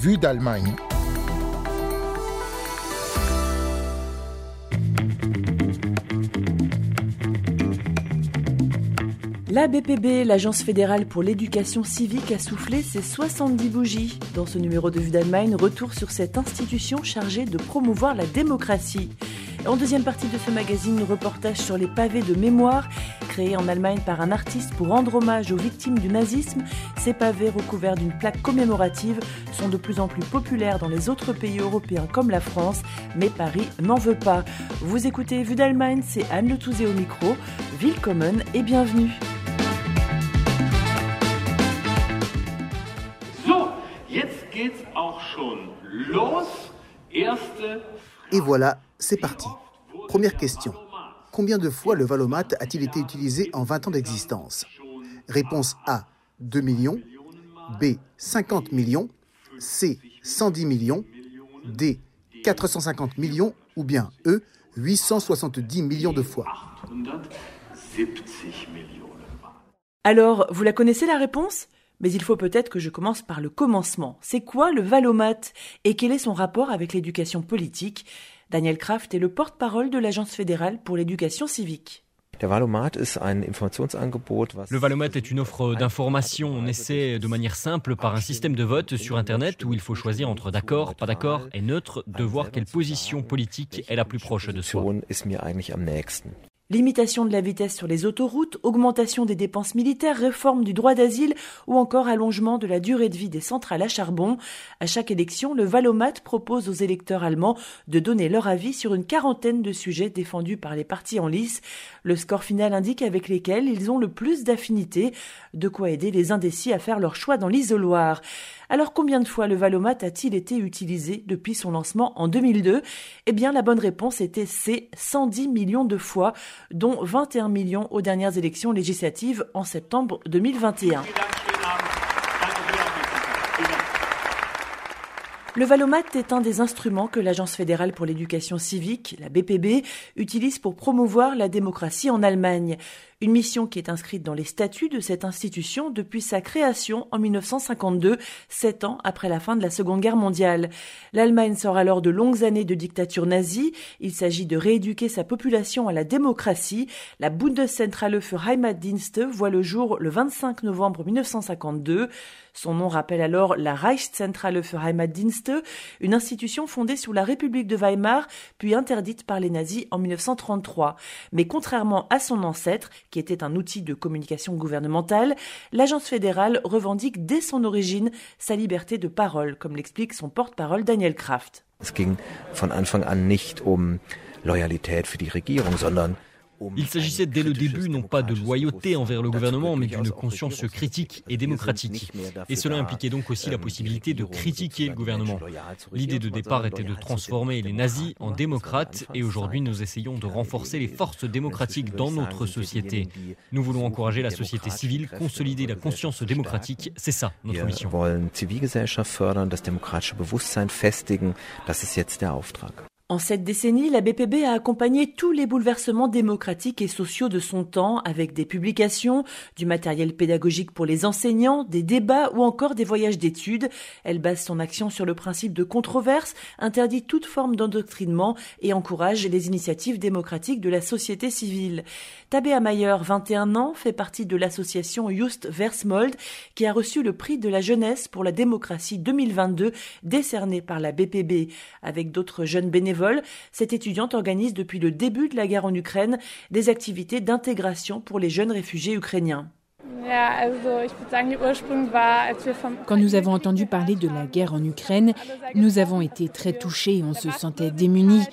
Vue d'Allemagne. La BPB, l'Agence fédérale pour l'éducation civique, a soufflé ses 70 bougies. Dans ce numéro de Vue d'Allemagne, retour sur cette institution chargée de promouvoir la démocratie. En deuxième partie de ce magazine, reportage sur les pavés de mémoire créés en Allemagne par un artiste pour rendre hommage aux victimes du nazisme. Ces pavés recouverts d'une plaque commémorative sont de plus en plus populaires dans les autres pays européens comme la France, mais Paris n'en veut pas. Vous écoutez Vue d'Allemagne, c'est Anne Le Touzé au micro. Willkommen et bienvenue. Et voilà, c'est parti. Première question. Combien de fois le Valomat a-t-il été utilisé en 20 ans d'existence? Réponse A, 2 millions. B, 50 millions. C, 110 millions. D, 450 millions. Ou bien E, 870 millions de fois. Alors, vous la connaissez la réponse? Mais il faut peut-être que je commence par le commencement. C'est quoi le Valomat? Et quel est son rapport avec l'éducation politique? Daniel Kraft est le porte-parole de l'Agence fédérale pour l'éducation civique. Le Valomat est une offre d'information. On essaie de manière simple, par un système de vote sur Internet où il faut choisir entre d'accord, pas d'accord et neutre, de voir quelle position politique est la plus proche de soi. Limitation de la vitesse sur les autoroutes, augmentation des dépenses militaires, réforme du droit d'asile ou encore allongement de la durée de vie des centrales à charbon. À chaque élection, le Valomat propose aux électeurs allemands de donner leur avis sur une quarantaine de sujets défendus par les partis en lice. Le score final indique avec lesquels ils ont le plus d'affinités, de quoi aider les indécis à faire leur choix dans l'isoloir. Alors combien de fois le Valomat a-t-il été utilisé depuis son lancement en 2002 Eh bien la bonne réponse était C, 110 millions de fois, dont 21 millions aux dernières élections législatives en septembre 2021. Le Valomat est un des instruments que l'Agence fédérale pour l'éducation civique, la BPB, utilise pour promouvoir la démocratie en Allemagne. Une mission qui est inscrite dans les statuts de cette institution depuis sa création en 1952, sept ans après la fin de la Seconde Guerre mondiale. L'Allemagne sort alors de longues années de dictature nazie. Il s'agit de rééduquer sa population à la démocratie. La Bundeszentrale für Heimatdienste voit le jour le 25 novembre 1952. Son nom rappelle alors la Reichszentrale für Heimatdienste, une institution fondée sous la République de Weimar, puis interdite par les nazis en 1933. Mais contrairement à son ancêtre, qui était un outil de communication gouvernementale, l'agence fédérale revendique dès son origine sa liberté de parole, comme l'explique son porte-parole Daniel Kraft. Es ging von Anfang an nicht um Loyalität für die Regierung, sondern il s'agissait dès le début non pas de loyauté envers le gouvernement, mais d'une conscience critique et démocratique. Et cela impliquait donc aussi la possibilité de critiquer le gouvernement. L'idée de départ était de transformer les nazis en démocrates, et aujourd'hui nous essayons de renforcer les forces démocratiques dans notre société. Nous voulons encourager la société civile, consolider la conscience démocratique, c'est ça notre mission. En cette décennie, la BPB a accompagné tous les bouleversements démocratiques et sociaux de son temps avec des publications, du matériel pédagogique pour les enseignants, des débats ou encore des voyages d'études. Elle base son action sur le principe de controverse, interdit toute forme d'endoctrinement et encourage les initiatives démocratiques de la société civile. Tabea Mayer, 21 ans, fait partie de l'association Just Versmold qui a reçu le prix de la jeunesse pour la démocratie 2022 décerné par la BPB avec d'autres jeunes bénévoles cette étudiante organise depuis le début de la guerre en Ukraine des activités d'intégration pour les jeunes réfugiés ukrainiens. Quand nous avons entendu parler de la guerre en Ukraine, nous avons été très touchés, on se sentait démunis.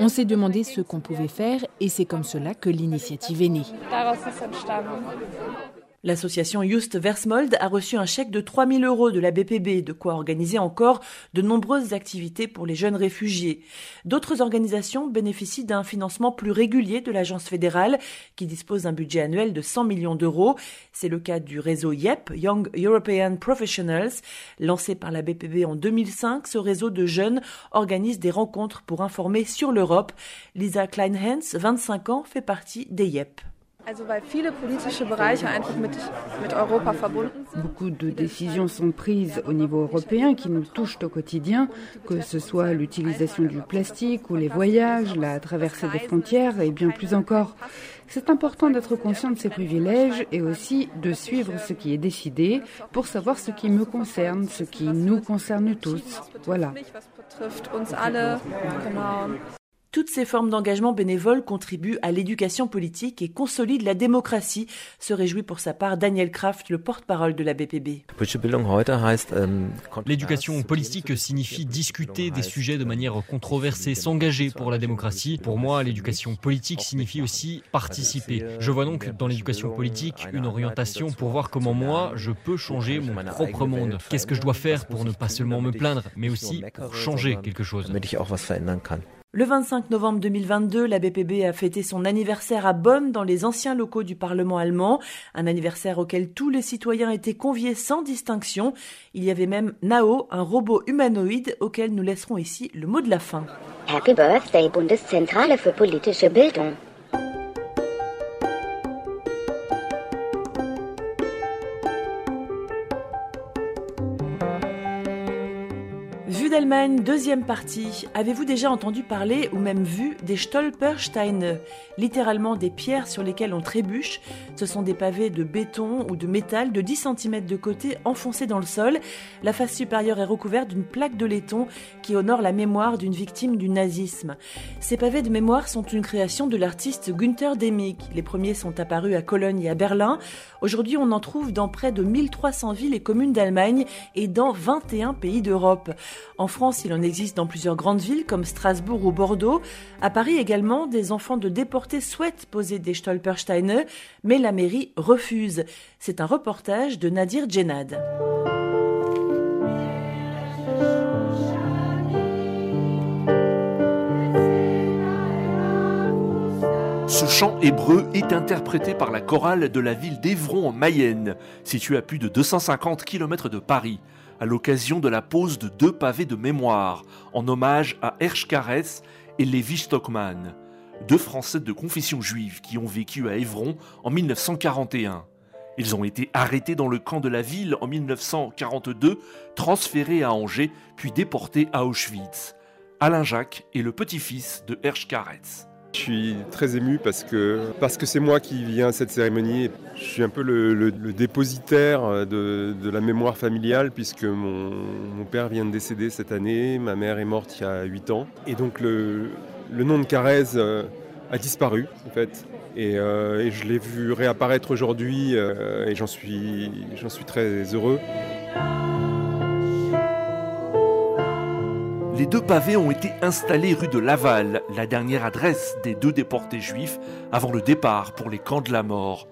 On s'est demandé ce qu'on pouvait faire et c'est comme cela que l'initiative est née. L'association Just Versmold a reçu un chèque de 3000 euros de la BPB, de quoi organiser encore de nombreuses activités pour les jeunes réfugiés. D'autres organisations bénéficient d'un financement plus régulier de l'agence fédérale, qui dispose d'un budget annuel de 100 millions d'euros. C'est le cas du réseau YEP, Young European Professionals. Lancé par la BPB en 2005, ce réseau de jeunes organise des rencontres pour informer sur l'Europe. Lisa Kleinhans, 25 ans, fait partie des YEP. Beaucoup de décisions sont prises au niveau européen qui nous touchent au quotidien, que ce soit l'utilisation du plastique ou les voyages, la traversée des frontières et bien plus encore. C'est important d'être conscient de ces privilèges et aussi de suivre ce qui est décidé pour savoir ce qui me concerne, ce qui nous concerne tous. Voilà. Toutes ces formes d'engagement bénévole contribuent à l'éducation politique et consolident la démocratie, se réjouit pour sa part Daniel Kraft, le porte-parole de la BPB. L'éducation politique signifie discuter des sujets de manière controversée, s'engager pour la démocratie. Pour moi, l'éducation politique signifie aussi participer. Je vois donc dans l'éducation politique une orientation pour voir comment moi, je peux changer mon propre monde. Qu'est-ce que je dois faire pour ne pas seulement me plaindre, mais aussi pour changer quelque chose? Le 25 novembre 2022, la BPB a fêté son anniversaire à Bonn dans les anciens locaux du Parlement allemand, un anniversaire auquel tous les citoyens étaient conviés sans distinction. Il y avait même Nao, un robot humanoïde auquel nous laisserons ici le mot de la fin. d'Allemagne, deuxième partie. Avez-vous déjà entendu parler ou même vu des Stolpersteine, littéralement des pierres sur lesquelles on trébuche Ce sont des pavés de béton ou de métal de 10 cm de côté enfoncés dans le sol. La face supérieure est recouverte d'une plaque de laiton qui honore la mémoire d'une victime du nazisme. Ces pavés de mémoire sont une création de l'artiste Günther Demig. Les premiers sont apparus à Cologne et à Berlin. Aujourd'hui, on en trouve dans près de 1300 villes et communes d'Allemagne et dans 21 pays d'Europe. En France, il en existe dans plusieurs grandes villes comme Strasbourg ou Bordeaux. À Paris également, des enfants de déportés souhaitent poser des Stolpersteine, mais la mairie refuse. C'est un reportage de Nadir Djenad. Ce chant hébreu est interprété par la chorale de la ville d'Evron en Mayenne, située à plus de 250 km de Paris à l'occasion de la pose de deux pavés de mémoire en hommage à Ershkares et Levi Stockman, deux Français de confession juive qui ont vécu à Évron en 1941. Ils ont été arrêtés dans le camp de la ville en 1942, transférés à Angers, puis déportés à Auschwitz. Alain Jacques est le petit-fils de Ershkaretz. Je suis très ému parce que parce que c'est moi qui viens à cette cérémonie. Je suis un peu le, dépositaire de, la mémoire familiale puisque mon, père vient de décéder cette année, ma mère est morte il y a 8 ans. Et donc le, nom de Carrez euh, a disparu en fait. Euh, et, je l'ai vu réapparaître aujourd'hui euh, et j'en suis, j'en suis très heureux. Les deux pavés ont été installés rue de Laval, la dernière adresse des deux déportés juifs avant le départ pour les camps de la mort.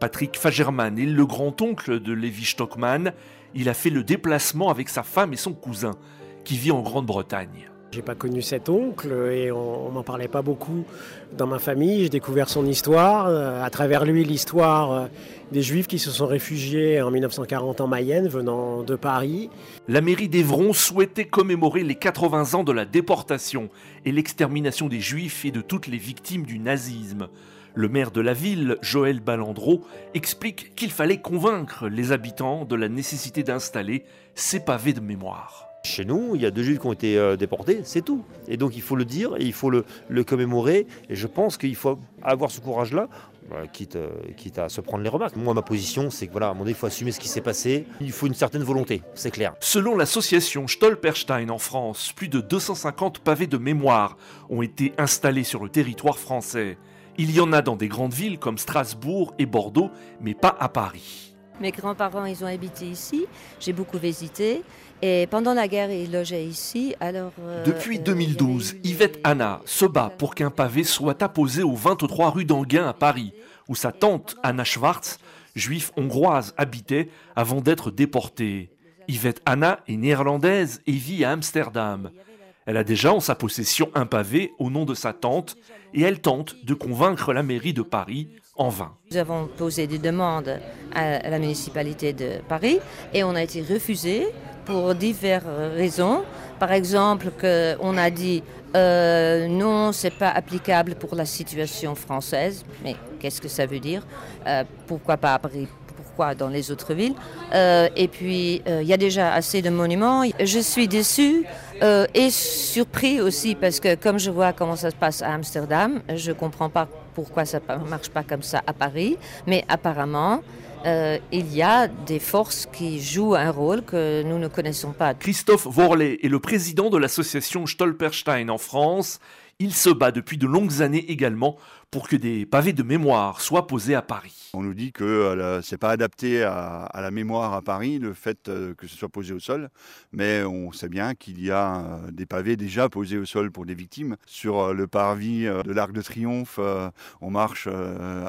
Patrick Fagerman est le grand-oncle de Levi Stockman. Il a fait le déplacement avec sa femme et son cousin, qui vit en Grande-Bretagne. J'ai pas connu cet oncle et on, m'en parlait pas beaucoup dans ma famille. J'ai découvert son histoire, euh, à travers lui l'histoire euh, des Juifs qui se sont réfugiés en 1940 en Mayenne, venant de Paris. La mairie d'Evron souhaitait commémorer les 80 ans de la déportation et l'extermination des Juifs et de toutes les victimes du nazisme. Le maire de la ville, Joël Balandreau, explique qu'il fallait convaincre les habitants de la nécessité d'installer ces pavés de mémoire. Chez nous, il y a deux juifs qui ont été euh, déportés, c'est tout. Et donc il faut le dire et il faut le, commémorer. Et je pense qu'il faut avoir ce courage-là, euh, quitte, euh, quitte, à se prendre les remarques. Moi, ma position, c'est que voilà, un moment il faut assumer ce qui s'est passé. Il faut une certaine volonté, c'est clair. Selon l'association Stolperstein en France, plus de 250 pavés de mémoire ont été installés sur le territoire français. Il y en a dans des grandes villes comme Strasbourg et Bordeaux, mais pas à Paris. Mes grands-parents, ils ont habité ici. J'ai beaucoup visité. Et pendant la guerre, ils logeaient ici. Alors, euh, Depuis 2012, euh, Yvette Anna se bat pour qu'un pavé soit apposé au 23 rue d'Anguin à Paris, où sa tante Anna Schwartz, juive hongroise, habitait avant d'être déportée. Yvette Anna est néerlandaise et vit à Amsterdam. Elle a déjà en sa possession un pavé au nom de sa tante et elle tente de convaincre la mairie de Paris en vain. Nous avons posé des demandes à la municipalité de Paris et on a été refusé pour diverses raisons. Par exemple, qu'on a dit euh, non, c'est pas applicable pour la situation française, mais qu'est-ce que ça veut dire, euh, pourquoi pas à Paris, pourquoi dans les autres villes? Euh, et puis, il y a déjà assez de monuments. Je suis déçue et surpris aussi parce que comme je vois comment ça se passe à Amsterdam, je ne comprends pas pourquoi ça ne marche pas comme ça à Paris. Mais apparemment, euh, il y a des forces qui jouent un rôle que nous ne connaissons pas. Christophe Vorley est le président de l'association Stolperstein en France. Il se bat depuis de longues années également pour que des pavés de mémoire soient posés à Paris. On nous dit que euh, ce n'est pas adapté à, la mémoire à Paris, le fait euh, que ce soit posé au sol, mais on sait bien qu'il y a euh, des pavés déjà posés au sol pour des victimes. Sur le parvis de l'Arc de Triomphe, on marche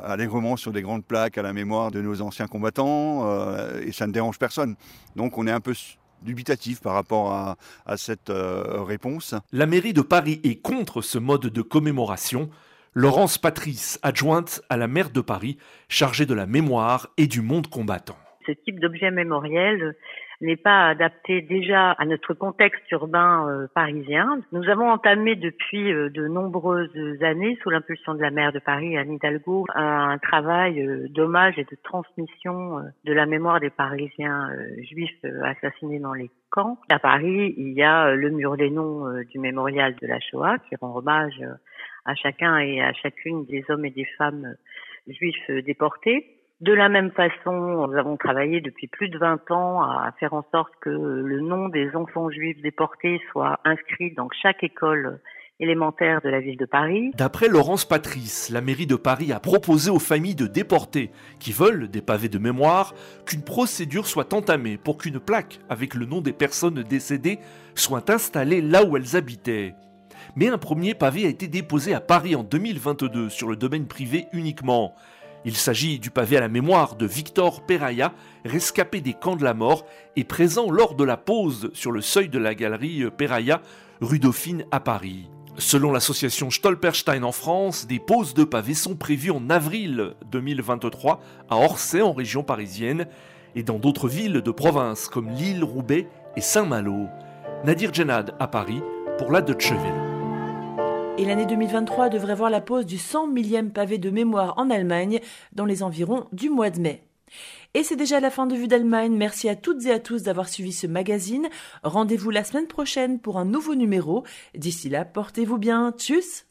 allègrement sur des grandes plaques à la mémoire de nos anciens combattants, et ça ne dérange personne. Donc on est un peu dubitatif par rapport à, cette réponse. La mairie de Paris est contre ce mode de commémoration. Laurence Patrice, adjointe à la maire de Paris, chargée de la mémoire et du monde combattant. Ce type d'objet mémoriel n'est pas adapté déjà à notre contexte urbain euh, parisien. Nous avons entamé depuis euh, de nombreuses années, sous l'impulsion de la maire de Paris, Anne Hidalgo, un travail euh, d'hommage et de transmission de la mémoire des Parisiens juifs assassinés dans les camps. À Paris, il y a le mur des noms du mémorial de la Shoah qui rend hommage à chacun et à chacune des hommes et des femmes juifs déportés. De la même façon, nous avons travaillé depuis plus de 20 ans à faire en sorte que le nom des enfants juifs déportés soit inscrit dans chaque école élémentaire de la ville de Paris. D'après Laurence Patrice, la mairie de Paris a proposé aux familles de déportés qui veulent des pavés de mémoire qu'une procédure soit entamée pour qu'une plaque avec le nom des personnes décédées soit installée là où elles habitaient. Mais un premier pavé a été déposé à Paris en 2022 sur le domaine privé uniquement. Il s'agit du pavé à la mémoire de Victor Peraya, rescapé des camps de la mort et présent lors de la pause sur le seuil de la galerie Peraya, rue Dauphine à Paris. Selon l'association Stolperstein en France, des poses de pavés sont prévues en avril 2023 à Orsay en région parisienne et dans d'autres villes de province comme Lille, Roubaix et Saint-Malo. Nadir Djenad à Paris pour la Deutsche Welle. Et l'année 2023 devrait voir la pose du 100 millième pavé de mémoire en Allemagne dans les environs du mois de mai. Et c'est déjà la fin de Vue d'Allemagne. Merci à toutes et à tous d'avoir suivi ce magazine. Rendez-vous la semaine prochaine pour un nouveau numéro. D'ici là, portez-vous bien. Tchuss